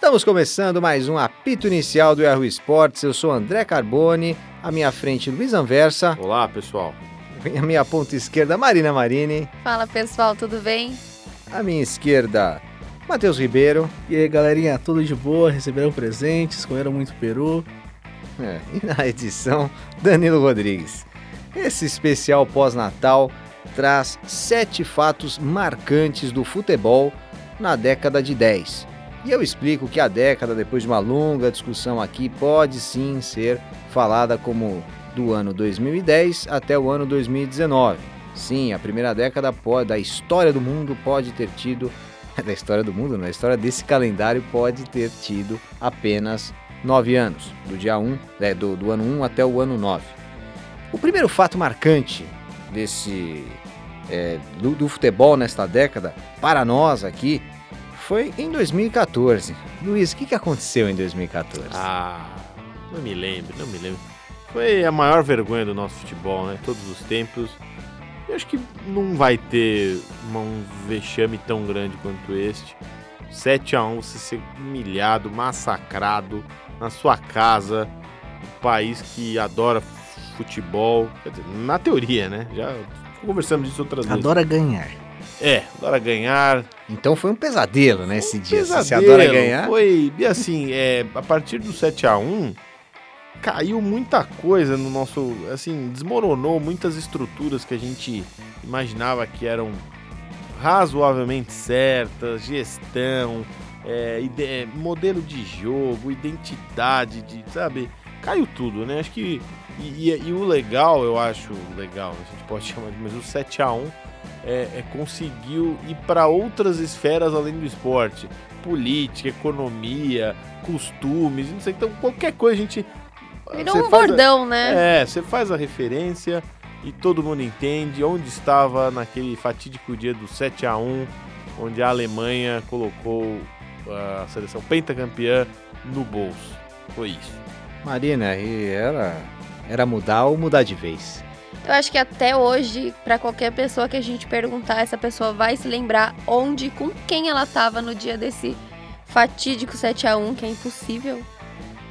Estamos começando mais um apito inicial do Yahoo Esportes. Eu sou André Carbone, à minha frente Luiz Anversa, Olá, pessoal. à minha ponta esquerda Marina Marini, Fala pessoal, tudo bem? à minha esquerda Matheus Ribeiro E aí, galerinha, tudo de boa? Receberam presentes, comeram muito peru. é, e na edição Danilo Rodrigues. Esse especial pós-natal traz sete fatos marcantes do futebol na década de 10. E eu explico que a década, depois de uma longa discussão aqui, pode sim ser falada como do ano 2010 até o ano 2019. Sim, a primeira década da história do mundo pode ter tido, da história do mundo, não, a história desse calendário pode ter tido apenas nove anos, do dia 1, né, do, do ano 1 até o ano 9. O primeiro fato marcante desse é, do, do futebol nesta década, para nós aqui, foi em 2014. Luiz, o que, que aconteceu em 2014? Ah, não me lembro, não me lembro. Foi a maior vergonha do nosso futebol, né? Todos os tempos. Eu acho que não vai ter um vexame tão grande quanto este. 7 a 1 você ser humilhado, massacrado na sua casa, um país que adora futebol, dizer, na teoria, né? Já conversamos disso outras vezes. Adora ganhar. É, adora ganhar, Então foi um pesadelo, né, esse dia. Se você pesadelo. adora ganhar. Foi, e assim, é, a partir do 7 a 1 caiu muita coisa no nosso, assim, desmoronou muitas estruturas que a gente imaginava que eram razoavelmente certas, gestão, é, ide- é, modelo de jogo, identidade, de, sabe? Caiu tudo, né? Acho que e, e- e o legal, eu acho legal, a gente pode chamar de, mas o 7 a 1 é, é, conseguiu ir para outras esferas além do esporte, política, economia, costumes, não sei, então qualquer coisa a gente Virou um faz a- bordão, né? é, você faz a referência e todo mundo entende onde estava naquele fatídico dia do 7 a 1 onde a Alemanha colocou a seleção pentacampeã no bolso. Foi isso. Marina, e era, era mudar ou mudar de vez. Eu acho que até hoje, pra qualquer pessoa que a gente perguntar, essa pessoa vai se lembrar onde e com quem ela tava no dia desse fatídico 7 a 1 que é impossível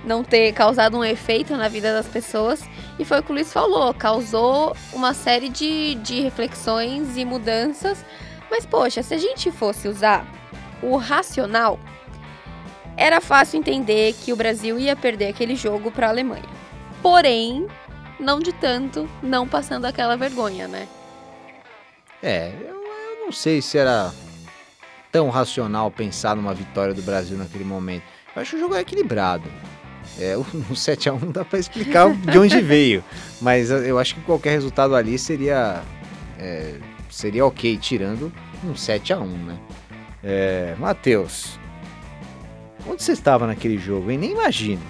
não ter causado um efeito na vida das pessoas. E foi o que o Luiz falou, causou uma série de, de reflexões e mudanças. Mas, poxa, se a gente fosse usar o racional, era fácil entender que o Brasil ia perder aquele jogo para a Alemanha. Porém, não de tanto, não passando aquela vergonha, né? É, eu, eu não sei se era tão racional pensar numa vitória do Brasil naquele momento. Eu acho que o jogo é equilibrado. É, o, o 7x1 não dá pra explicar de onde veio. Mas eu- eu acho que qualquer resultado ali seria. é, seria ok, tirando um 7x1, né? É, Matheus, onde você estava naquele jogo, hein? Nem imagino.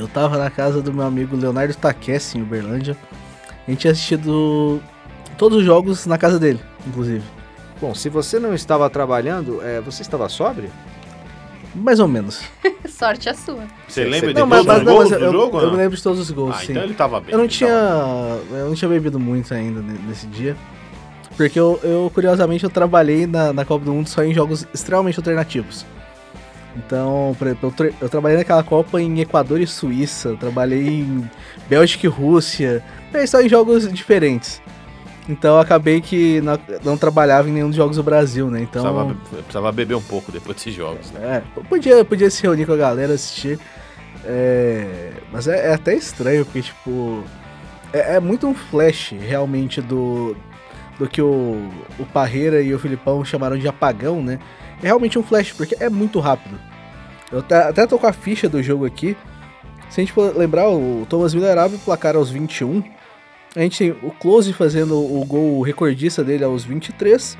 Eu tava na casa do meu amigo Leonardo Taquesse, em Uberlândia. A gente tinha assistido todos os jogos na casa dele, inclusive. Bom, se você não estava trabalhando, é, você estava sóbrio? Mais ou menos. Sorte a sua. Você lembra de Não, todos mas os não, gols mas do eu, jogo? eu não? me lembro de todos os gols, Ah, sim. então ele tava bem. Eu não tinha. tava Eu não tinha bebido muito ainda ne- nesse dia. Porque eu, eu, curiosamente, eu trabalhei na, na Copa do Mundo só em jogos extremamente alternativos. Então, por exemplo, eu, tra- eu trabalhei naquela Copa em Equador e Suíça, trabalhei em Bélgica e Rússia, só em jogos diferentes. Então, eu acabei que não, não trabalhava em nenhum dos jogos do Brasil, né? Então, Precisava, precisava beber um pouco depois desses jogos. Né? é, podia, podia se reunir com a galera, assistir. É, mas é, é até estranho, porque, tipo. É, é muito um flash, realmente, do, do que o, o Parreira e o Filipão chamaram de apagão, né? É realmente um flash, porque é muito rápido. Eu até, até tô com a ficha do jogo aqui. Se a gente for lembrar, o Thomas Miller abre o placar aos 21. A gente tem o Close fazendo o gol recordista dele aos 23.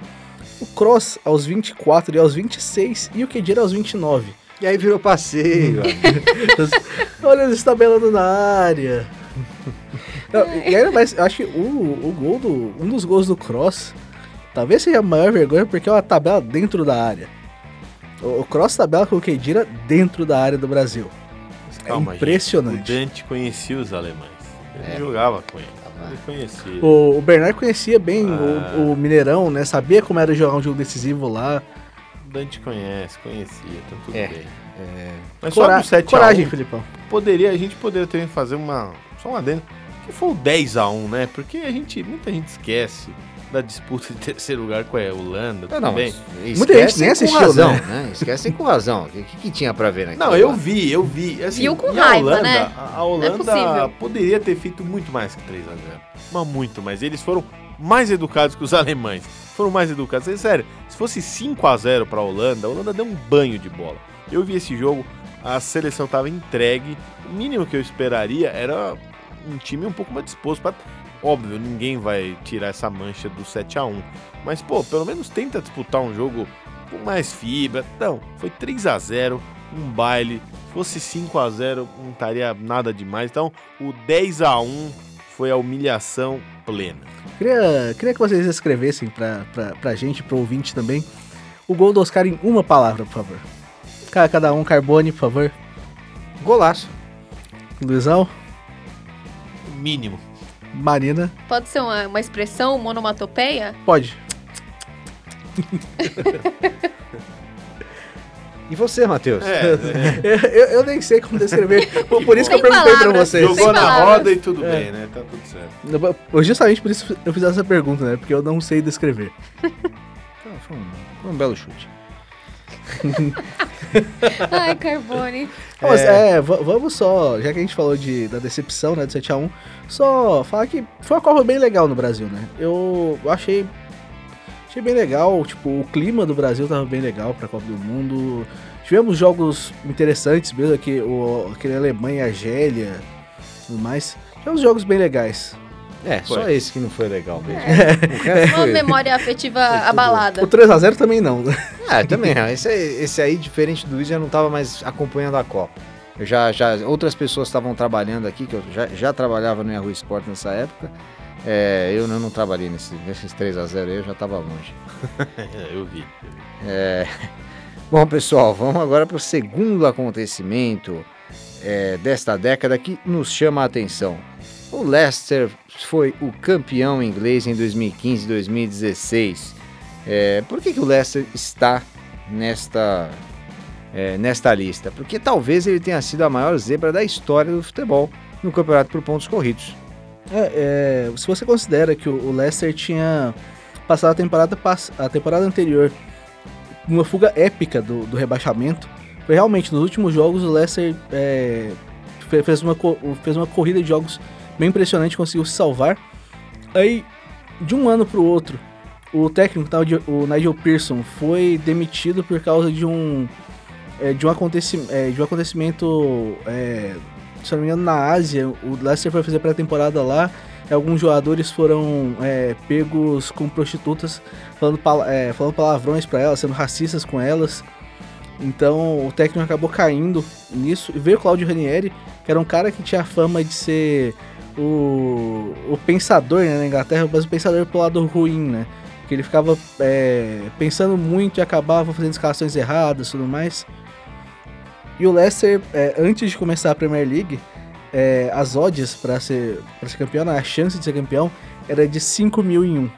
O Cross aos 24 e aos 26. E o Kedira aos 29. E aí virou passeio. Olha eles tabelando na área. Não, e ainda mais, eu acho que o, o gol do. Um dos gols do Cross talvez seja a maior vergonha porque é uma tabela dentro da área. O, o Cross tabela com o Kedira dentro da área do Brasil. É Calma, impressionante. gente. O Dante conhecia os alemães. Ele É. jogava com ele. Ele conhecia. O, o Bernard conhecia bem Ah. o, o Mineirão, né? Sabia como era jogar um jogo decisivo lá. O Dante conhece, conhecia, então tudo É, bem. É, Mas Cora- só do 7 Coragem, a 1, Filipão. poderia, a gente poderia também fazer uma. Só um adendo. Que foi o 10 a 1 né? Porque a gente, muita gente esquece da disputa de terceiro lugar com a Holanda não, não, também. mas Muita gente esquecem nem com assistiu, razão, né? né? Esquecem com razão. O que, que tinha pra ver naquilo Não, eu vi, eu vi. Assim, Viu com e a raiva, Holanda, né? A a Holanda possível. poderia ter feito muito mais que 3 a 0 Mas muito mais. Eles foram mais educados que os alemães. Foram mais educados. É sério, se fosse 5 a 0 pra Holanda, a Holanda deu um banho de bola. Eu vi esse jogo, a seleção tava entregue. O mínimo que eu esperaria era um time um pouco mais disposto para Óbvio, ninguém vai tirar essa mancha do 7 a 1 Mas, pô, pelo menos tenta disputar um jogo com mais fibra. Não, foi 3 a 0 um baile. Se fosse 5 a 0 não estaria nada demais. Então, o 10 a 1 foi a humilhação plena. Queria, queria que vocês escrevessem pra, pra, pra gente, pro ouvinte também, o gol do Oscar em uma palavra, por favor. Ca- Cada um, Carbone, por favor. Golaço. Luizão, O mínimo. Marina, Pode ser uma, uma expressão, uma onomatopeia? pode. E você, Matheus? É, Eu, eu- eu nem sei como descrever, por, por isso que eu perguntei pra palavras. vocês. Jogou na palavras. roda e tudo É. bem, né? Tá tudo certo. Eu- Justamente por isso eu fiz essa pergunta, né? Porque eu não sei descrever. Então, foi, um, foi um belo chute. Ai, Carbone. Mas é, va- vamos só, já que a gente falou de, da decepção, né, do 7x1, só falar que foi uma Copa bem legal no Brasil, né? Eu achei, achei bem legal, tipo, o clima do Brasil tava bem legal pra Copa do Mundo. Tivemos jogos interessantes mesmo, aqui, o, aquele Alemanha, Argélia e tudo mais. Tivemos jogos bem legais. É, só Foi. esse que não foi legal mesmo. É. Uma memória afetiva tudo. abalada. O 3x0 também não? Ah, também. Esse, aí- esse aí, diferente do Luiz, já não tava mais acompanhando a Copa. Eu já, já, outras pessoas estavam trabalhando aqui, que eu já, já trabalhava no Yahoo Sport nessa época. É, eu não, não trabalhei nesse, nesses 3x0 aí, eu já tava longe. É, eu vi. É, Bom, pessoal, vamos agora para o segundo acontecimento é, desta década que nos chama a atenção. O Leicester foi o campeão inglês em 2015 e 2016. É, por que, que o Leicester está nesta, é, nesta lista? Porque talvez ele tenha sido a maior zebra da história do futebol no campeonato por pontos corridos. É, é, se você considera que o Leicester tinha passado a temporada, a temporada anterior uma fuga épica do, do rebaixamento, foi realmente nos últimos jogos o Leicester é, fe- fez, uma, fez uma corrida de jogos bem impressionante, conseguiu se salvar. Aí, de um ano para o outro, o técnico, o Nigel Pearson, foi demitido por causa de um, é, de um, aconteci, é, de um acontecimento é, se não me engano, na Ásia, o Leicester foi fazer pré-temporada lá, alguns jogadores foram é, pegos com prostitutas, falando, é, falando palavrões pra elas, sendo racistas com elas. Então o técnico acabou caindo nisso. E veio o Claudio Ranieri, que era um cara que tinha a fama de ser o, o pensador né, na Inglaterra, mas o pensador pro lado ruim, né? Que ele ficava é, pensando muito e acabava fazendo escalações erradas e tudo mais. E o Leicester, é, antes de começar a Premier League, é, as odds para ser, pra ser campeão, né, a chance de ser campeão, era de 5 mil em 1.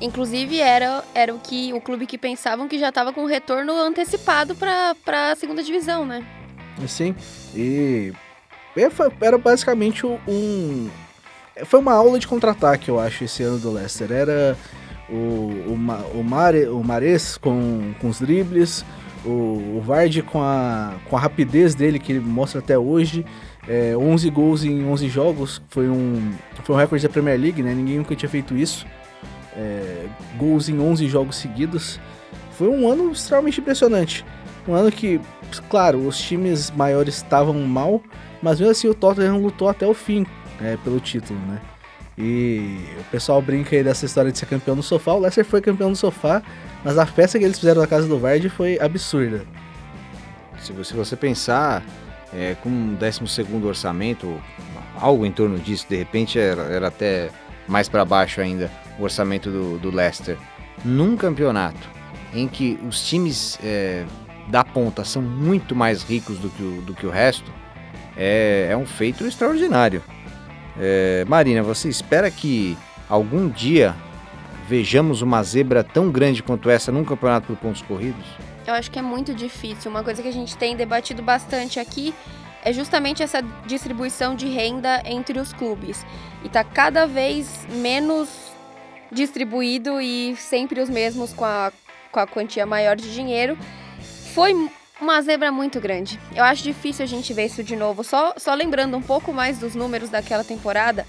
Inclusive, era, era o que o clube que pensavam que já tava com retorno antecipado pra, pra segunda divisão, né? Assim, e era basicamente um. Foi uma aula de contra-ataque, eu acho, esse ano do Leicester. Era o, o, o, Mare, o Mares com, com os dribles, o, o Vardy com a, com a rapidez dele que ele mostra até hoje. É, 11 gols em 11 jogos, foi um, foi um recorde da Premier League, né? Ninguém nunca tinha feito isso. É, gols em 11 jogos seguidos. Foi um ano extremamente impressionante. Um ano que, claro, os times maiores estavam mal, mas mesmo assim o Tottenham lutou até o fim é, pelo título, né? E o pessoal brinca aí dessa história de ser campeão no sofá. O Leicester foi campeão no sofá, mas a festa que eles fizeram na casa do Vardy foi absurda. Se você, se você pensar é, com um 12 orçamento, algo em torno disso, de repente era, era até mais para baixo ainda o orçamento do, do Leicester, num campeonato em que os times é, da ponta são muito mais ricos do que o, do que o resto, é, é um feito extraordinário. É, Marina, você espera que algum dia vejamos uma zebra tão grande quanto essa num campeonato por pontos corridos? Eu acho que é muito difícil. Uma coisa que a gente tem debatido bastante aqui é justamente essa distribuição de renda entre os clubes. E tá cada vez menos distribuído e sempre os mesmos com a, com a quantia maior de dinheiro. Foi uma zebra muito grande. Eu acho difícil a gente ver isso de novo. Só, só lembrando um pouco mais dos números daquela temporada,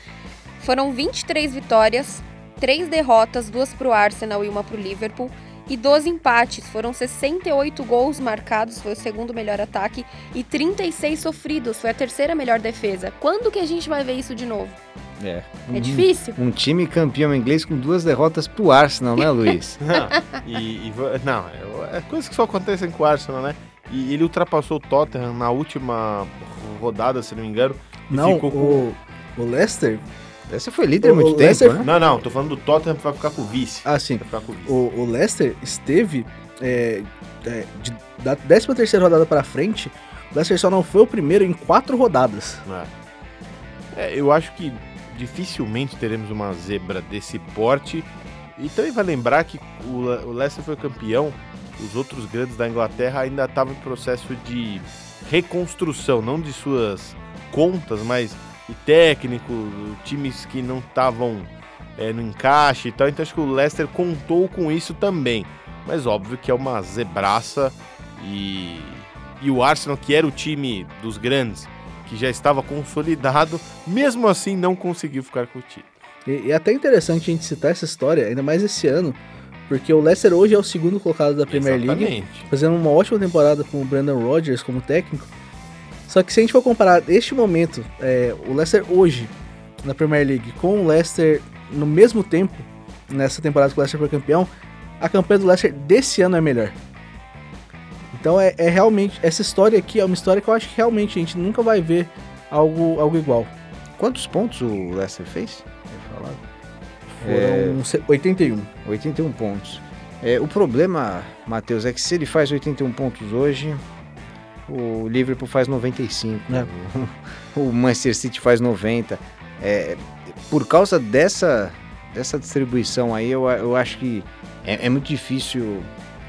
foram 23 vitórias, 3 derrotas, duas para o Arsenal e uma para o Liverpool, e 12 empates. Foram 68 gols marcados, foi o segundo melhor ataque, e 36 sofridos, foi a terceira melhor defesa. Quando que a gente vai ver isso de novo? É. É difícil? Um time campeão inglês com duas derrotas pro Arsenal, né, Luiz? Não, e, e não, é, é coisa que só acontecem com o Arsenal, né? E ele ultrapassou o Tottenham na última rodada, se não me engano. Não, ficou com- o, o Leicester. Essa foi líder há O- muito o tempo, Leicester- né? Não, não, tô falando do Tottenham que vai ficar com o vice. Ah, sim. Vai ficar com o vice. O, o Leicester esteve é, é, de, da 13 terceira rodada pra frente. O Leicester só não foi o primeiro em quatro rodadas. É. É, eu acho que dificilmente teremos uma zebra desse porte. E também vai lembrar que o, Le- o Leicester foi campeão, os outros grandes da Inglaterra ainda estavam em processo de reconstrução, não de suas contas, mas de técnico, times que não estavam é, no encaixe e tal. Então acho que o Leicester contou com isso também. Mas óbvio que é uma zebraça e, e o Arsenal, que era o time dos grandes, que já estava consolidado, mesmo assim não conseguiu ficar com o título. E, e é até interessante a gente citar essa história, ainda mais esse ano, porque o Leicester hoje é o segundo colocado da Premier League, Exatamente. fazendo uma ótima temporada com o Brandon Rodgers como técnico. Só que se a gente for comparar este momento, é, o Leicester hoje na Premier League com o Leicester no mesmo tempo, nessa temporada que o Leicester foi campeão, a campanha do Leicester desse ano é melhor. Então é, é realmente, essa história aqui é uma história que eu acho que realmente a gente nunca vai ver algo, algo igual. Quantos pontos o Leicester fez? Eu. Foram se- 81. 81 pontos. É, o problema, Matheus, é que se ele faz 81 pontos hoje, o Liverpool faz 95. É. O Manchester City faz 90. É, por causa dessa, dessa distribuição aí, eu, eu acho que é, é muito difícil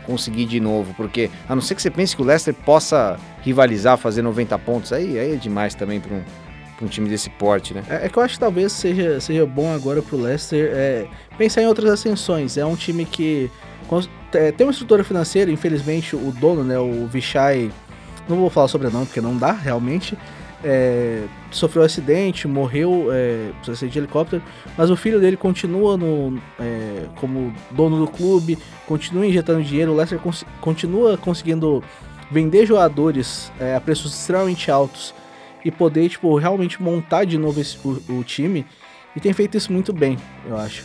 conseguir de novo, porque a não ser que você pense que o Leicester possa rivalizar, fazer 90 pontos, aí, aí é demais também para um, pra um time desse porte, né? É, é que eu acho que talvez seja, seja bom agora pro Leicester é, pensar em outras ascensões. É um time que é, tem uma estrutura financeira, infelizmente o dono, né, o Vichai, não vou falar sobre não, porque não dá realmente. é, sofreu um acidente, morreu, é, precisa de helicóptero, mas o filho dele continua no, é, como dono do clube, continua injetando dinheiro, o Leicester cons- continua conseguindo vender jogadores é, a preços extremamente altos e poder, tipo, realmente montar de novo esse- o, o time. E tem feito isso muito bem, eu acho.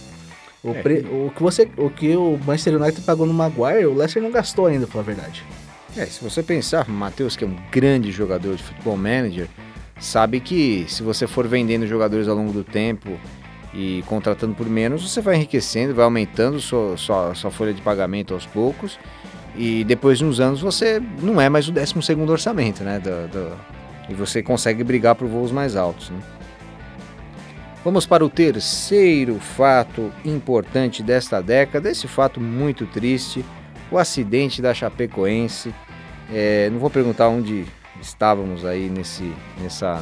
O, É, pre- o que você, o que o Manchester United pagou no Maguire, o Leicester não gastou ainda, pra falar a verdade. É, se você pensar, Matheus, que é um grande jogador de futebol manager, sabe que se você for vendendo jogadores ao longo do tempo e contratando por menos, você vai enriquecendo, vai aumentando sua, sua, sua folha de pagamento aos poucos. E depois de uns anos você não é mais o 12 orçamento, né? do- do- e você consegue brigar por voos mais altos. Né? Vamos para o terceiro fato importante desta década, esse fato muito triste, o acidente da Chapecoense. É, não vou perguntar onde estávamos aí nesse, nessa,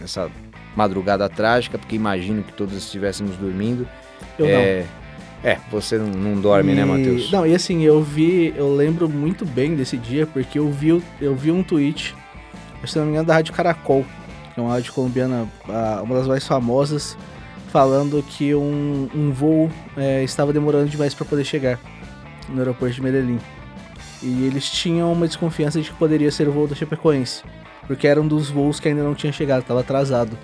nessa madrugada trágica, porque imagino que todos estivéssemos dormindo. Eu é, é, você não, não dorme, né, E- Matheus? Não, e assim, eu vi, eu lembro muito bem desse dia, porque eu vi, eu vi um tweet, se não me engano, da Rádio Caracol, que é uma rádio colombiana, uma das mais famosas, falando que um, um voo é, estava demorando demais para poder chegar no aeroporto de Medellín. E eles tinham uma desconfiança de que poderia ser o voo da Chapecoense, porque era um dos voos que ainda não tinha chegado, estava atrasado.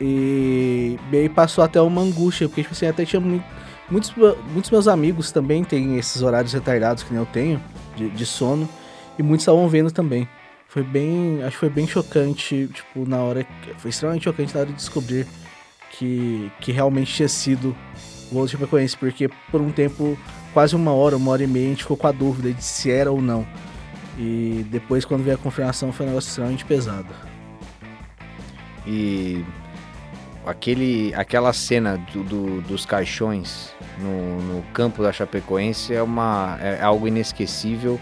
E, e aí passou até uma angústia, porque tipo assim, até tinha muito Muitos, muitos meus amigos também têm esses horários retardados que nem eu tenho, de, de sono, e muitos estavam vendo também. Foi bem. Acho que foi bem chocante, tipo, na hora. Foi extremamente chocante na hora de descobrir que, que realmente tinha sido o voo do Chapecoense, porque por um tempo, quase uma hora, uma hora e meia, a gente ficou com a dúvida de se era ou não. E depois, quando veio a confirmação, foi um negócio extremamente pesado. E aquele, aquela cena do, do- dos caixões no, no campo da Chapecoense é, uma, é algo inesquecível,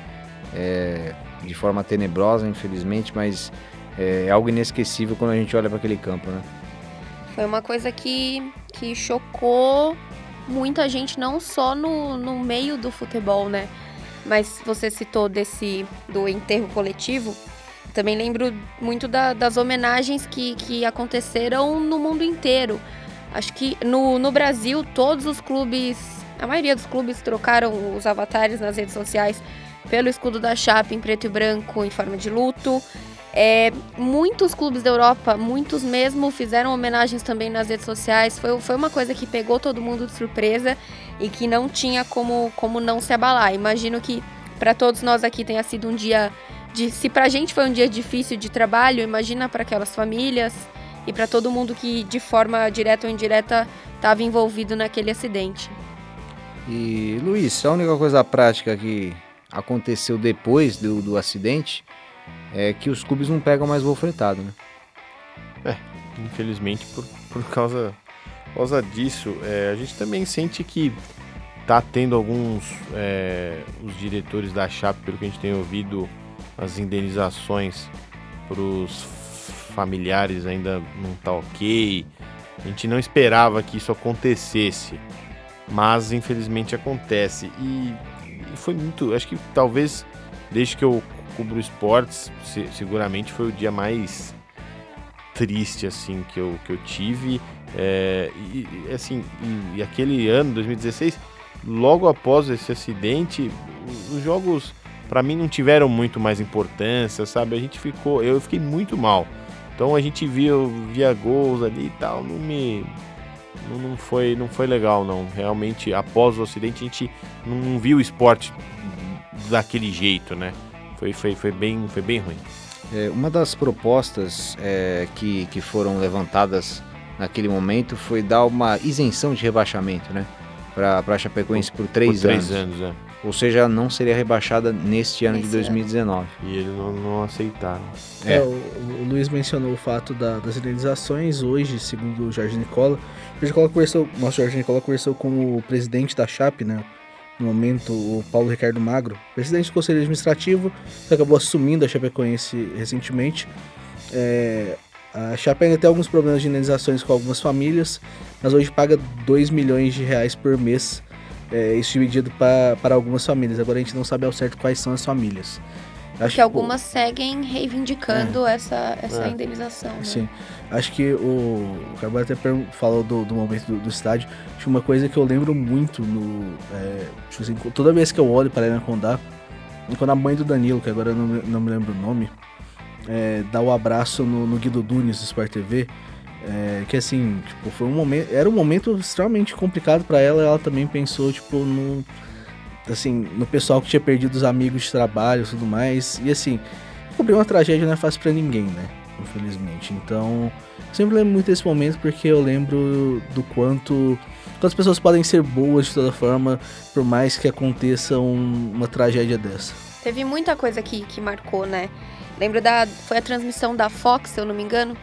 é, de forma tenebrosa, infelizmente, mas é, algo inesquecível quando a gente olha para aquele campo, né? Foi uma coisa que, que chocou muita gente, não só no, no meio do futebol, né? Mas você citou desse do enterro coletivo. Também lembro muito da- das homenagens que, que aconteceram no mundo inteiro. Acho que no, no Brasil, todos os clubes, a maioria dos clubes trocaram os avatares nas redes sociais pelo escudo da Chape em preto e branco em forma de luto. É, muitos clubes da Europa, muitos mesmo, fizeram homenagens também nas redes sociais. Foi, foi uma coisa que pegou todo mundo de surpresa e que não tinha como, como não se abalar. Imagino que para todos nós aqui tenha sido um dia de. Se pra gente foi um dia difícil de trabalho, imagina para aquelas famílias e para todo mundo que de forma direta ou indireta estava envolvido naquele acidente. E Luiz, a única coisa prática que aconteceu depois do, do acidente é que os clubes não pegam mais voo fretado, né? Infelizmente, por, por causa, por causa disso, é, a gente também sente que tá tendo alguns. é, os diretores da Chape, pelo que a gente tem ouvido, as indenizações para os familiares ainda não tá ok. A gente não esperava que isso acontecesse, mas infelizmente acontece. E foi muito. Acho que talvez, desde que eu cubro esportes, se- seguramente foi o dia mais triste assim que eu, que eu tive. É, e, assim, e, e aquele ano, 2016, logo após esse acidente, os jogos para mim não tiveram muito mais importância, sabe? A gente ficou, eu fiquei muito mal. Então a gente via, via gols ali e tal, não me não, foi não foi legal não. Realmente após o acidente a gente não, não viu o esporte daquele jeito, né? Foi, foi, foi bem foi bem ruim. É, uma das propostas é, que, que foram levantadas naquele momento foi dar uma isenção de rebaixamento, né? Para a Chapecoense por três, Por três anos. anos, é. Ou seja, não seria rebaixada neste ano de Esse ano. 2019. E eles não, não aceitaram. É. É, o, o Luiz mencionou o fato da- das indenizações. Hoje, segundo o Jorge Nicola, o Jorge Nicola conversou, nosso Jorge Nicola conversou com o presidente da Chape, né? No momento, o Paulo Ricardo Magro, presidente do Conselho Administrativo, que acabou assumindo a Chapecoense recentemente. É, a Chape ainda tem alguns problemas de indenizações com algumas famílias, mas hoje paga 2 milhões de reais por mês, é, isso dividido pa- para algumas famílias. Agora a gente não sabe ao certo quais são as famílias. Acho Que algumas seguem reivindicando essa, essa É. indenização. Né? Sim. Acho que o, o Carvalho até falou do, do momento do, do estádio. Acho que uma coisa que eu lembro muito no. é, tipo assim, toda vez que eu olho para a Arena Condá, quando a mãe do Danilo, que agora eu não, me- não me lembro o nome, é, dá o abraço no, no Guido Nunes do Sport TV. É, que assim, tipo, foi um momento. Era um momento extremamente complicado para ela. Ela também pensou, tipo, no. Assim, no pessoal que tinha perdido os amigos de trabalho e tudo mais. E assim, cobrir uma tragédia não é fácil para ninguém, né? Infelizmente. Então, sempre lembro muito desse momento porque eu lembro do quanto. Quantas pessoas podem ser boas de toda forma, por mais que aconteça um- uma tragédia dessa. Teve muita coisa que, que marcou, né? Lembro da. Foi a transmissão da Fox, se eu não me engano,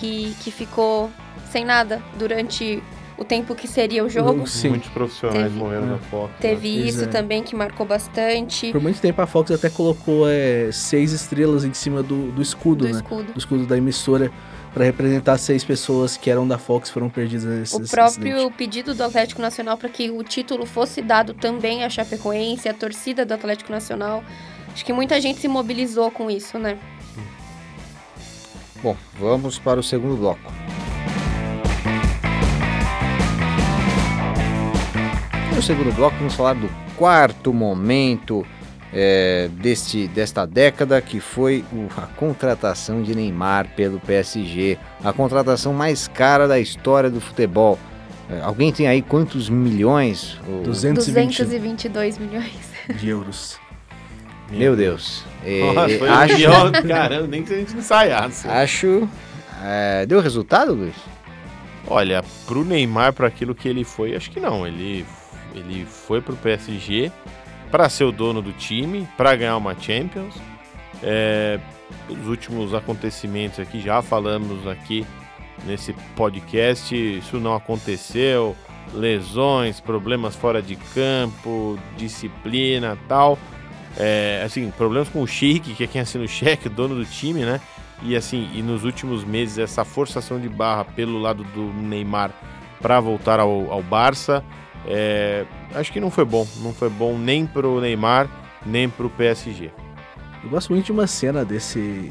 que, que ficou sem nada durante o tempo que seria o jogo. Sim. Muitos profissionais Teve- morreram é. na foto. Teve Pois isso é. também que marcou bastante. Por muito tempo a Fox até colocou é, seis estrelas em cima do, do escudo, do né? escudo. Do escudo da emissora, para representar seis pessoas que eram da Fox foram perdidas nesse O nesse próprio acidente. pedido do Atlético Nacional para que o título fosse dado também à Chapecoense, à torcida do Atlético Nacional. Acho que muita gente se mobilizou com isso, né? Bom, vamos para o segundo bloco. No segundo bloco, vamos falar do quarto momento é, deste, desta década, que foi a contratação de Neymar pelo PSG. A contratação mais cara da história do futebol. É, alguém tem aí quantos milhões? O- 220 222 milhões. de euros. Meu Deus. É, Nossa, foi um acho, milhão, caramba, nem que a gente ensaiasse. acho é, deu resultado, Luiz? Olha, pro Neymar, para aquilo que ele foi, acho que não. Ele, ele foi pro PSG para ser o dono do time, para ganhar uma Champions. É, os últimos acontecimentos aqui, já falamos aqui nesse podcast. Isso não aconteceu. Lesões, problemas fora de campo, disciplina tal. É, assim, problemas com o Sheik, que é quem assina o cheque, dono do time, né? E assim, e nos últimos meses essa forçação de barra pelo lado do Neymar para voltar ao, ao Barça, é, acho que não foi bom. Não foi bom nem pro Neymar, nem pro PSG. Eu gosto muito de uma cena desse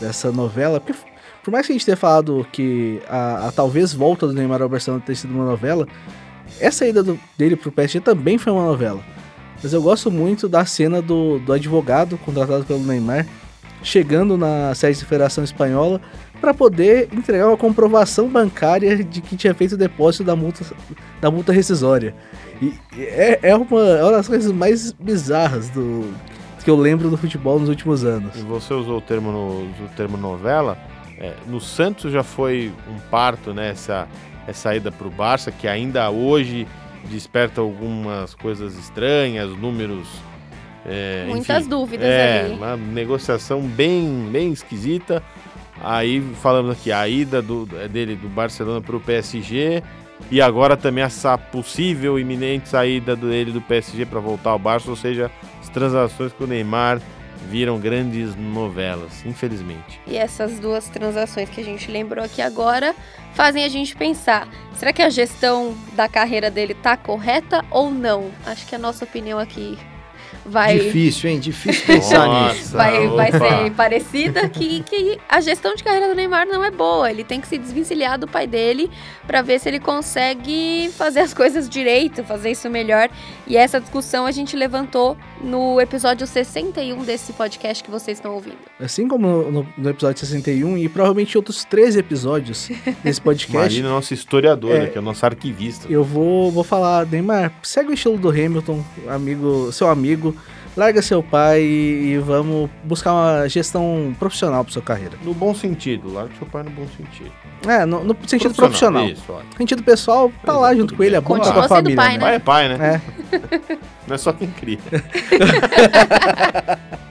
dessa novela, porque por mais que a gente tenha falado que a, a talvez volta do Neymar ao Barcelona tenha sido uma novela, essa ida do, dele pro PSG também foi uma novela. Mas eu gosto muito da cena do, do advogado contratado pelo Neymar chegando na sede da Federação Espanhola para poder entregar uma comprovação bancária de que tinha feito o depósito da multa, da multa rescisória. E é, é, uma, é uma das coisas mais bizarras do que eu lembro do futebol nos últimos anos. E você usou o termo, no, o termo novela. É, no Santos já foi um parto, né? Essa, essa ida para o Barça, que ainda hoje desperta algumas coisas estranhas, números. É, Muitas enfim, dúvidas é, ali. Uma negociação bem, bem esquisita. Aí falando aqui, a ida do, é dele do Barcelona para o PSG. E agora também essa possível iminente saída dele do PSG para voltar ao Barça, ou seja, as transações com o Neymar viram grandes novelas, infelizmente. E essas duas transações que a gente lembrou aqui agora fazem a gente pensar: será que a gestão da carreira dele tá correta ou não? Acho que a nossa opinião aqui vai. Difícil, hein? Difícil pensar Nossa. nisso. Vai, vai ser parecida que, que a gestão de carreira do Neymar não é boa. Ele tem que se desvencilhar do pai dele para ver se ele consegue fazer as coisas direito, fazer isso melhor. E essa discussão a gente levantou no episódio 61 desse podcast que vocês estão ouvindo. Assim como no, no- episódio 61 e provavelmente outros 13 episódios desse podcast, Marina, nossa historiadora, É. que é a nossa arquivista. eu vou, vou falar, Neymar, segue o estilo do Hamilton, amigo, seu amigo, larga seu pai e, vamos buscar uma gestão profissional para sua carreira. No bom sentido, larga seu pai no bom sentido. É, no, no sentido profissional. Isso, olha. No sentido pessoal, tá lá junto com ele, é bom com a família. pai, né? Pai é pai, né? É. Não é só quem cria.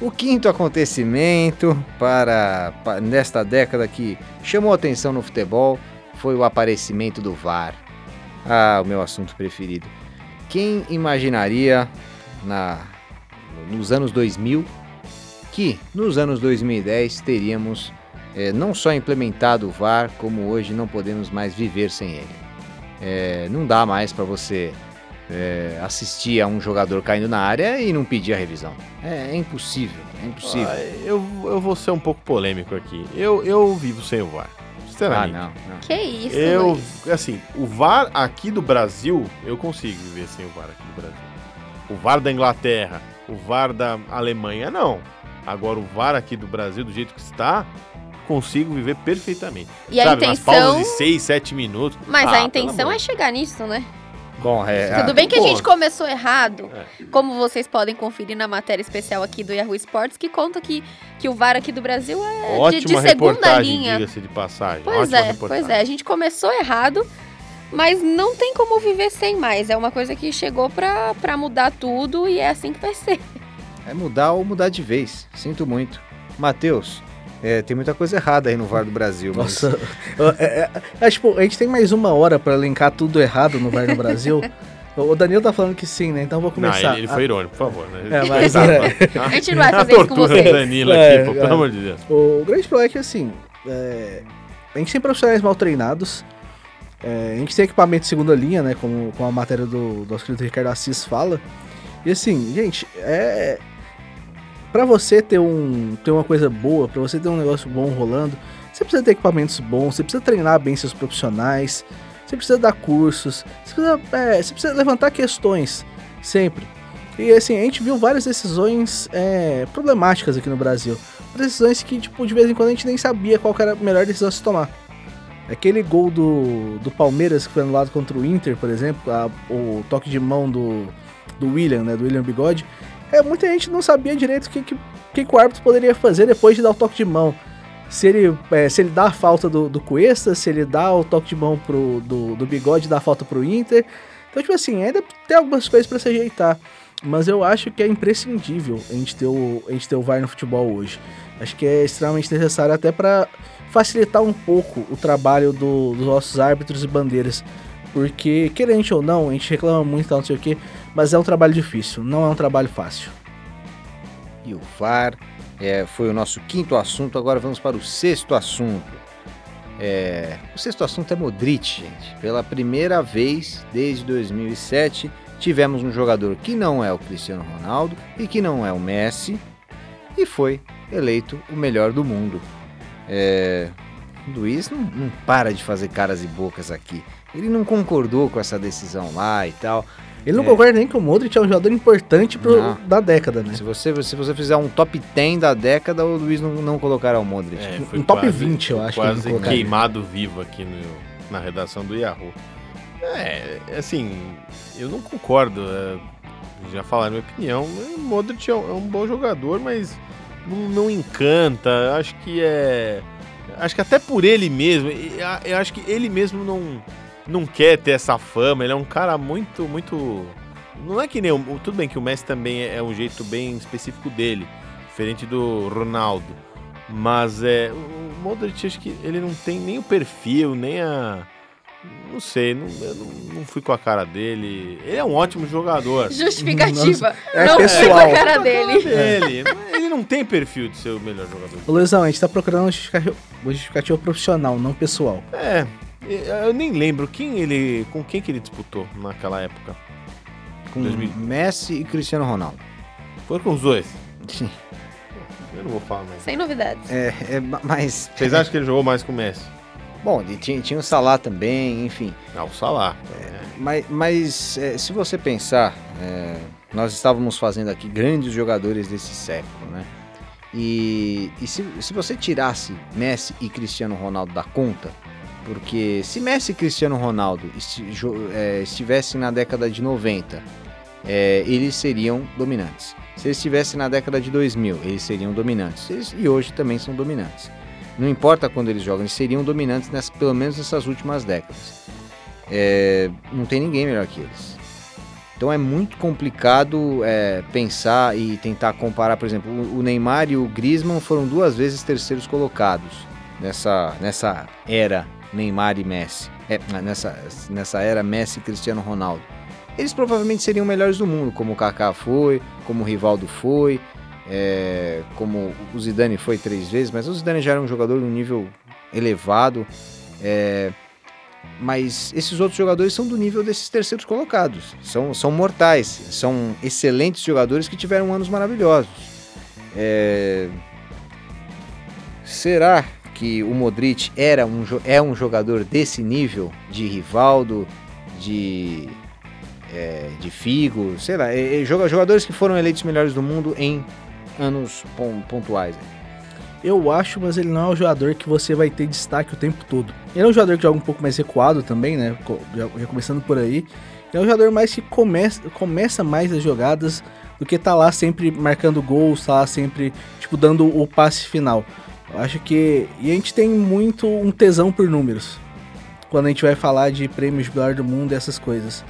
O quinto acontecimento para, pa- nesta década que chamou atenção no futebol foi o aparecimento do VAR. Ah, o meu assunto preferido. Quem imaginaria na, nos anos 2000 que nos anos 2010 teríamos eh, não só implementado o VAR, como hoje não podemos mais viver sem ele. Eh, não dá mais para você eh, assistir a um jogador caindo na área e não pedir a revisão. É, é impossível, é impossível. Ah, eu, eu vou ser um pouco polêmico aqui. Eu, eu vivo sem o VAR. Ah, Sinceramente. não, não. Que isso, Eu, Luiz? assim, o VAR aqui do Brasil, eu consigo viver sem o VAR aqui do Brasil. O VAR da Inglaterra, o VAR da Alemanha, não. Agora, o VAR aqui do Brasil, do jeito que está, consigo viver perfeitamente. E a Sabe, umas pausas intenção. de 6, 7 minutos. Mas Ah, a intenção é chegar nisso, né? Bom, é, Tudo ah, bem que a gente começou errado, É. como vocês podem conferir na matéria especial aqui do Yahoo Sports, que conta que, que o VAR aqui do Brasil é de, Ótima de segunda reportagem, linha. diga-se de passagem. Pois Ótima é, reportagem. pois é. A gente começou errado, mas não tem como viver sem mais. É uma coisa que chegou pra, pra mudar tudo e é assim que vai ser. é mudar ou mudar de vez. Sinto muito. Matheus, é, tem muita coisa errada aí no VAR do Brasil. mas- Nossa, é, é, é, tipo, a gente tem mais uma hora pra elencar tudo errado no VAR no Brasil. O Danilo tá falando que sim, né? Então eu vou Não, começar. ele, ele foi irônico, por favor. Né? É, mas- Exato. A gente não vai A fazer isso com tortura do vocês. Danilo É, aqui, pô, pelo é. amor de Deus. O grande problema é que, assim, é, a gente tem profissionais mal treinados, é, a gente tem equipamento de segunda linha, né? Como, como a matéria do, nosso querido Ricardo Assis fala. E assim, gente, é. Pra você ter, um, ter uma coisa boa, pra você ter um negócio bom rolando, você precisa ter equipamentos bons, você precisa treinar bem seus profissionais, você precisa dar cursos, você precisa, é, você precisa levantar questões, sempre. E assim, a gente viu várias decisões é, problemáticas aqui no Brasil decisões que, tipo, de vez em quando a gente nem sabia qual era a melhor decisão a se tomar. Aquele gol do, do Palmeiras que foi anulado contra o Inter, por exemplo, a- o toque de mão do, do William, né, do William Bigode, é, muita gente não sabia direito o que, que, que o árbitro poderia fazer depois de dar o toque de mão. Se ele, é, se ele dá a falta do, do Cuesta, se ele dá o toque de mão pro, do, do Bigode, dá a falta pro Inter. Então, tipo assim, ainda tem algumas coisas para se ajeitar. Mas eu acho que é imprescindível a gente ter o, a gente ter o VAR no futebol hoje. Acho que é extremamente necessário até para facilitar um pouco o trabalho do, dos nossos árbitros e bandeiras. Porque, querendo ou não, a gente reclama muito, não sei o que, mas é um trabalho difícil, não é um trabalho fácil. E o VAR é, foi o nosso quinto assunto, agora vamos para o sexto assunto. É, o sexto assunto é Modric, gente. Pela primeira vez desde 2007, tivemos um jogador que não é o Cristiano Ronaldo e que não é o Messi, e foi eleito o melhor do mundo. É, o Luiz não, não para de fazer caras e bocas aqui. Ele não concordou com essa decisão lá e tal. Ele não É. concorda nem que o Modric é um jogador importante pro, Não. da década, né? Se você, se você fizer um top 10 da década, o Luiz não, não colocará o Modric. É, Um top quase- 20, eu acho que Quase colocaria. queimado vivo aqui no, na redação do Yahoo. É, assim, eu não concordo. é, já falaram minha opinião. O Modric é um, é um bom jogador, mas não, não encanta. Acho que é. Acho que até por ele mesmo. Eu acho que ele mesmo não, não quer ter essa fama. Ele é um cara muito, muito. Não é que nem. O- tudo bem que o Messi também é, é um jeito bem específico dele, diferente do Ronaldo. Mas é. O Modric, acho que ele não tem nem o perfil, nem a. Não sei, não, eu não, não fui com a cara dele. Ele é um ótimo jogador. Justificativa. é não fui com pessoal. a cara dele. Ele, ele não tem perfil de ser o melhor jogador. Ô Luizão, a gente tá procurando uma justificativa, uma justificativa profissional, não pessoal. É, eu nem lembro quem ele, com quem que ele disputou naquela época. Com 2000. Messi e Cristiano Ronaldo. Foi com os dois. Sim. Eu não vou falar mais. Sem novidades. É, é, ma- mas. Vocês acham que ele jogou mais com o Messi? Bom, e tinha, tinha o Salah também, enfim. Ah, o Salah. Mas, mas é, se você pensar, é, nós estávamos fazendo aqui grandes jogadores desse século, né? E, e se, se você tirasse Messi e Cristiano Ronaldo da conta, porque se Messi e Cristiano Ronaldo é, estivessem na década de 90, é, eles seriam dominantes. Se eles estivessem na década de 2000, eles seriam dominantes. E hoje também são dominantes. Não importa quando eles jogam, eles seriam dominantes, nessa, pelo menos nessas últimas décadas. É, não tem ninguém melhor que eles. Então é muito complicado é, pensar e tentar comparar, por exemplo, o Neymar e o Griezmann foram duas vezes terceiros colocados nessa, nessa era Neymar e Messi. É, nessa, nessa era Messi e Cristiano Ronaldo. Eles provavelmente seriam melhores do mundo, como o Kaká foi, como o Rivaldo foi, é, como o Zidane foi três vezes, mas o Zidane já era um jogador de um nível elevado. é, mas esses outros jogadores são do nível desses terceiros colocados. São, são mortais, são excelentes jogadores que tiveram anos maravilhosos. É, Será que o Modric era um, é um jogador desse nível de Rivaldo, de, é, de Figo, sei lá, é, é, joga- jogadores que foram eleitos melhores do mundo em anos pon- pontuais. Eu acho, mas ele não é um jogador que você vai ter destaque o tempo todo. Ele é um jogador que joga um pouco mais recuado também, né? Já começando por aí. Ele é um jogador mais que começa, começa mais as jogadas do que tá lá sempre marcando gols, tá lá sempre, tipo, dando o passe final. Eu acho que. E a gente tem muito um tesão por números. Quando a gente vai falar de prêmios de melhor do mundo e essas coisas.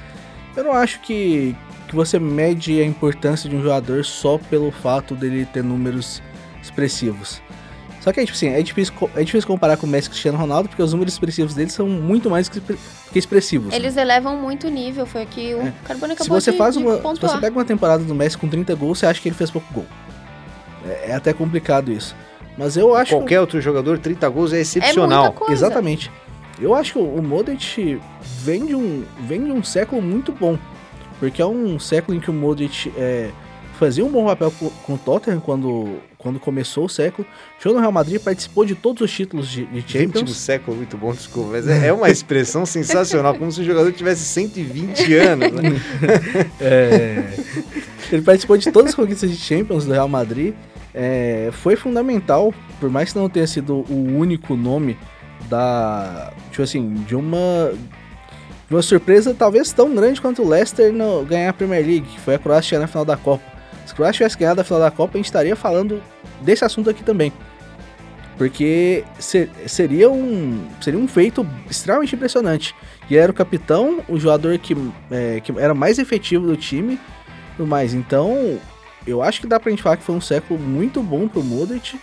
Eu não acho que, que você mede a importância de um jogador só pelo fato dele ter números expressivos. Só que é, tipo assim, é difícil, é difícil comparar com o Messi e Cristiano Ronaldo, porque os números expressivos deles são muito mais que, expre- que expressivos. né? Eles elevam muito o nível, foi o que o É. Carbone se acabou você de, faz de uma, se você pega uma temporada do Messi com 30 gols, você acha que ele fez pouco gol. É, é até complicado isso. Mas eu acho Qualquer outro jogador, 30 gols é É excepcional. muita coisa. Exatamente. Eu acho que o Modric vem de um, vem de um século muito bom. Porque é um século em que o Modric é, fazia um bom papel co- com o Tottenham quando, quando começou o século. Jogou no Real Madrid, participou de todos os títulos de, de Champions. século, muito bom, desculpa, mas é é uma expressão sensacional, como se o jogador tivesse 120 anos, né? É, ele participou de todas as conquistas de Champions do Real Madrid. É, foi fundamental, por mais que não tenha sido o único nome da. Tipo assim, de uma. Uma surpresa talvez tão grande quanto o Leicester no, ganhar a Premier League, que foi a Croácia na final da Copa. Se a Croácia tivesse ganhado a final da Copa, a gente estaria falando desse assunto aqui também. Porque se- seria, um, seria um feito extremamente impressionante. E era o capitão, o jogador que, é, que era mais efetivo do time, tudo mais. Então, eu acho que dá pra gente falar que foi um século muito bom pro Modric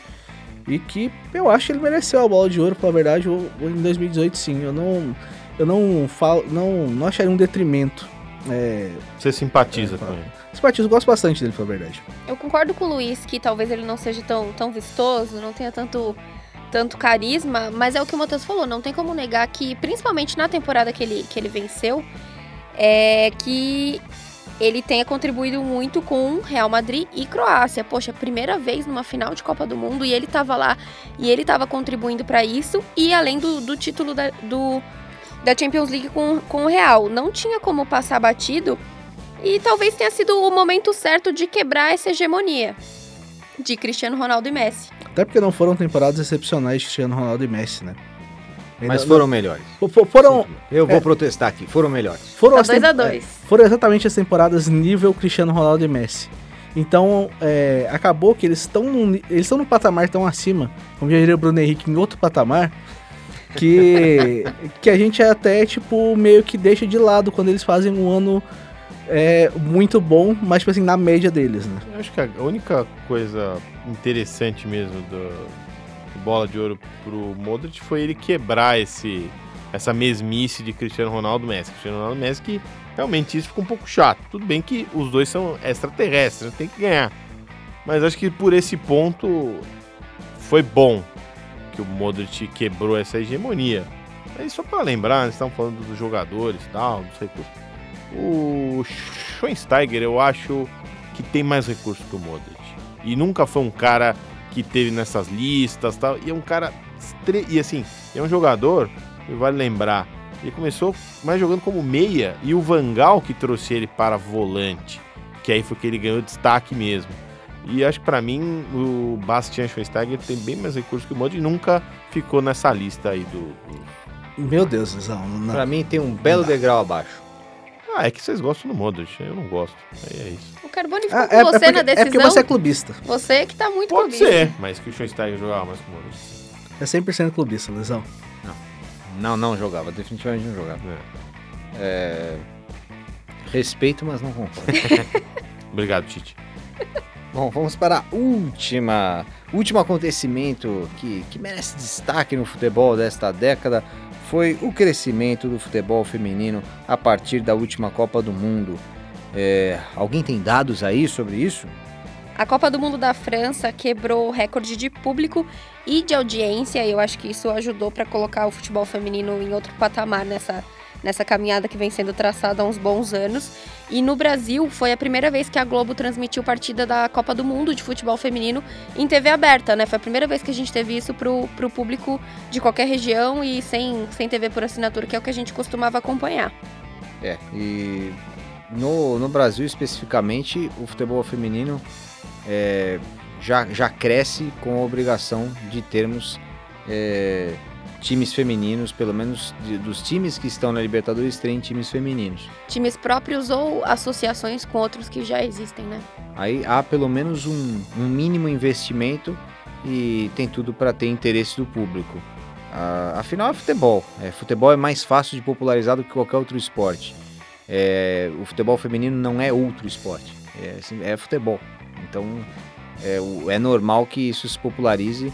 e que eu acho que ele mereceu a bola de ouro, pela verdade, em 2018 sim. Eu não eu não falo, não, não acharia um detrimento. É, Você simpatiza é, com ele? Simpatizo, gosto bastante dele, pela verdade. Eu concordo com o Luiz que talvez ele não seja tão, tão vistoso, não tenha tanto tanto carisma, mas é o que o Matheus falou, não tem como negar que, principalmente na temporada que ele, que ele venceu, é que ele tenha contribuído muito com Real Madrid e Croácia. Poxa, primeira vez numa final de Copa do Mundo e ele tava lá e ele tava contribuindo para isso e além do, do título da, do, da Champions League com, com o Real. Não tinha como passar batido e talvez tenha sido o momento certo de quebrar essa hegemonia de Cristiano Ronaldo e Messi. Até porque não foram temporadas excepcionais de Cristiano Ronaldo e Messi, né? Mas foram melhores. Foram. Eu vou é, protestar aqui, foram melhores. Foram tá 2 a 2 é, Foram exatamente as temporadas nível Cristiano Ronaldo e Messi. Então, é, acabou que eles estão eles estão no patamar tão acima, como já diria o Bruno Henrique, em outro patamar, que, que a gente até, tipo, meio que deixa de lado quando eles fazem um ano é, muito bom, mas, tipo assim, na média deles, né? Eu acho que a única coisa interessante mesmo do, bola de ouro pro Modric foi ele quebrar esse essa mesmice de Cristiano Ronaldo Messi. Cristiano Ronaldo Messi que realmente isso ficou um pouco chato. Tudo bem que os dois são extraterrestres, né? tem que ganhar. Mas acho que por esse ponto foi bom que o Modric quebrou essa hegemonia. Mas só para lembrar, estamos falando dos jogadores e tal, não sei o O Schoensteiger eu acho que tem mais recursos que o Modric. E nunca foi um cara que teve nessas listas tal. E é um cara. E assim, é um jogador, vale lembrar, ele começou mais jogando como meia e o Vangal que trouxe ele para volante. Que aí foi que ele ganhou destaque mesmo. E acho que para mim o Bastian Schweinsteiger tem bem mais recursos que o Modric e nunca ficou nessa lista aí do. do... Meu Deus, não, não. Pra mim tem um belo degrau abaixo. Ah, é que vocês gostam do Modric, eu não gosto. Aí é isso. O Carbone ficou ah, com é, você é porque, na decisão. É porque você é clubista. Você que tá muito Pode clubista. Pode ser, mas que o Schoensteiger jogava mais com o Modric. É 100% clubista, Lesão. Não. Não, não jogava. Definitivamente não jogava. É. É... Respeito, mas não concordo. Obrigado, Tite. Bom, vamos para a última, último acontecimento que, que merece destaque no futebol desta década foi o crescimento do futebol feminino a partir da última Copa do Mundo. É, alguém tem dados aí sobre isso? A Copa do Mundo da França quebrou o recorde de público e de audiência, e eu acho que isso ajudou para colocar o futebol feminino em outro patamar nessa nessa caminhada que vem sendo traçada há uns bons anos. E no Brasil foi a primeira vez que a Globo transmitiu partida da Copa do Mundo de futebol feminino em TV aberta, né? Foi a primeira vez que a gente teve isso pro, pro público de qualquer região e sem, sem TV por assinatura, que é o que a gente costumava acompanhar. É, e no, no Brasil especificamente, o futebol feminino é, já, já cresce com a obrigação de termos. É, times femininos, pelo menos de, dos times que estão na Libertadores, tem times femininos. Times próprios ou associações com outros que já existem, né? Aí há pelo menos um, um mínimo investimento e tem tudo para ter interesse do público. Ah, afinal é futebol. É, futebol é mais fácil de popularizar do que qualquer outro esporte. É, o futebol feminino não é outro esporte, é, assim, é futebol. Então é, é normal que isso se popularize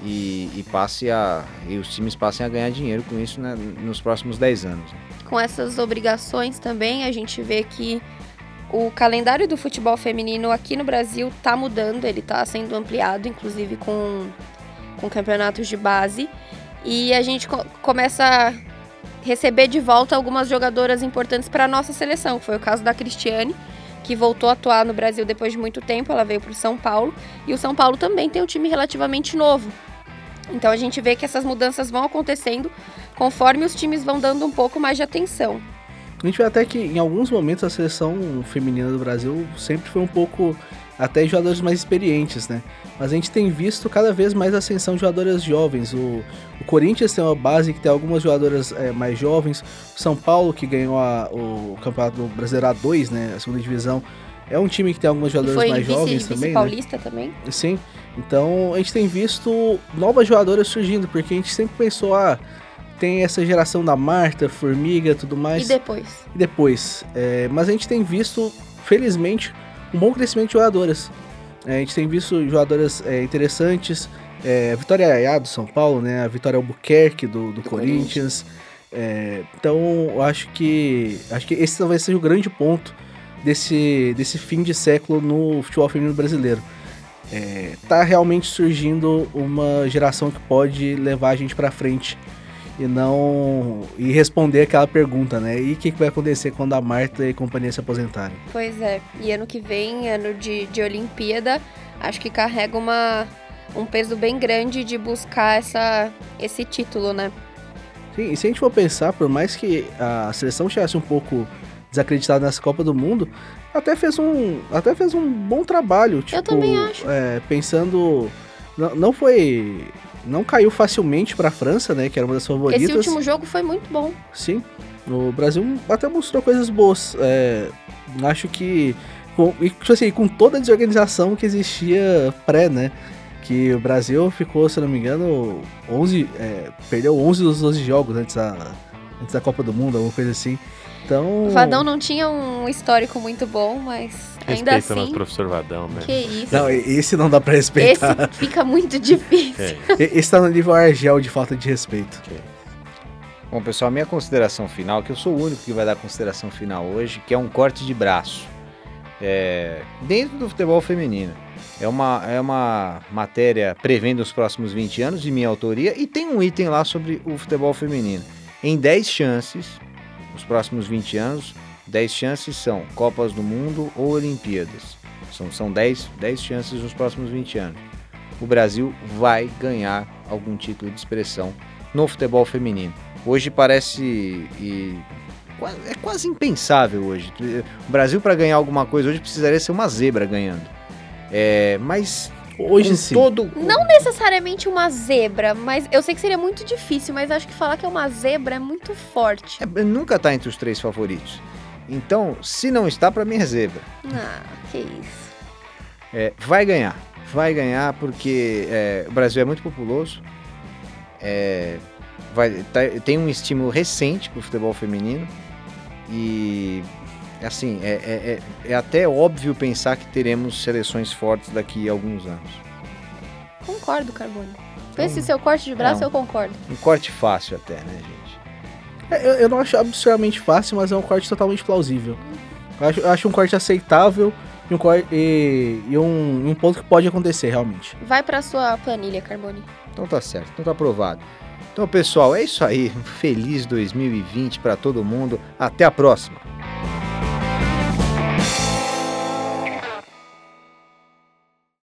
e, e, passe a e os times passem a ganhar dinheiro com isso né, nos próximos 10 anos. Com essas obrigações também, a gente vê que o calendário do futebol feminino aqui no Brasil está mudando, ele está sendo ampliado, inclusive com, com campeonatos de base. E a gente co começa a receber de volta algumas jogadoras importantes para a nossa seleção. Foi o caso da Cristiane, que voltou a atuar no Brasil depois de muito tempo, ela veio para o São Paulo, e o São Paulo também tem um time relativamente novo. Então a gente vê que essas mudanças vão acontecendo conforme os times vão dando um pouco mais de atenção. A gente vê até que em alguns momentos a seleção feminina do Brasil sempre foi um pouco até jogadores mais experientes, né? Mas a gente tem visto cada vez mais a ascensão de jogadoras jovens. O, o Corinthians tem uma base que tem algumas jogadoras é, mais jovens. O São Paulo, que ganhou a, o Campeonato Brasileiro A2, né? A segunda divisão. É um time que tem algumas jogadoras mais vice, jovens vice também. Né? Paulista né? também. Sim. Então a gente tem visto novas jogadoras surgindo, porque a gente sempre pensou, ah, tem essa geração da Marta, Formiga tudo mais. E depois? E depois. É, mas a gente tem visto felizmente, um bom crescimento de jogadoras. É, a gente tem visto jogadoras é, interessantes. É, Vitória Ayá do São Paulo, né? A Vitória Albuquerque do, do, do Corinthians. É, então, eu acho que acho que esse talvez seja o grande ponto desse, desse fim de século no futebol feminino brasileiro. É, tá realmente surgindo uma geração que pode levar a gente para frente e não e responder aquela pergunta, né? E o que, que, vai acontecer quando a Marta e companhia se aposentarem? Pois é, e ano que vem, ano de, de Olimpíada, acho que carrega uma, um peso bem grande de buscar essa, esse título, né? Sim, e se a gente for pensar, por mais que a seleção estivesse um pouco desacreditada nessa Copa do Mundo, até fez um, até fez um bom trabalho. Tipo, Eu também acho. É, pensando. Não, não foi. Não caiu facilmente para a França, né? Que era uma das favoritas. Esse último jogo foi muito bom. Sim. O Brasil até mostrou coisas boas. É, acho que. Com, tipo assim, com toda a desorganização que existia pré, né? Que o Brasil ficou, se não me engano, 11, é, perdeu 11 dos 12 jogos antes da, antes da Copa do Mundo, alguma coisa assim. Então... O Vadão não tinha um histórico muito bom, mas ainda Respeita assim... nosso professor Vadão, né? Que isso. Não, esse não dá pra respeitar. Esse fica muito difícil. É, Esse tá no nível Argel de falta de respeito. Bom, pessoal, minha consideração final, que eu sou o único que vai dar consideração final hoje, que é um corte de braço. É, dentro do futebol feminino. É uma, é uma matéria prevendo os próximos 20 anos, de minha autoria, e tem um item lá sobre o futebol feminino. Em 10 chances, nos próximos 20 anos, 10 chances são Copas do Mundo ou Olimpíadas. São, são 10, 10 chances nos próximos 20 anos. O Brasil vai ganhar algum título de expressão no futebol feminino. Hoje parece. E, é quase impensável hoje. O Brasil, para ganhar alguma coisa hoje, precisaria ser uma zebra ganhando. É, mas Hoje sim. todo. Não necessariamente uma zebra, mas eu sei que seria muito difícil, mas acho que falar que é uma zebra é muito forte. É, nunca tá entre os três favoritos. Então, se não está, para mim é zebra. Ah, que isso. É, vai ganhar. Vai ganhar porque é, o Brasil é muito populoso. É, vai, tá- tem um estímulo recente pro futebol feminino. E assim, é, é- é- é até óbvio pensar que teremos seleções fortes daqui a alguns anos. Concordo, Carbone. Pense seu corte de braço, é um- eu concordo. Um corte fácil até, né, gente? É, Eu, eu não acho absurdamente fácil, mas é um corte totalmente plausível. Eu acho, eu acho um corte aceitável e um, cor- e, e um, um ponto que pode acontecer, realmente. Vai pra sua planilha, Carbone. Então tá certo, então tá aprovado. Então, pessoal, é isso aí. Feliz 2020 para todo mundo. Até a próxima.